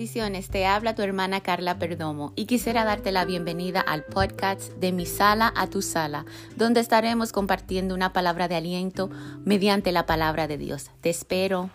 bendiciones. Te habla tu hermana Carla Perdomo y quisiera darte la bienvenida al podcast de Mi Sala a tu Sala, donde estaremos compartiendo una palabra de aliento mediante la palabra de Dios. Te espero.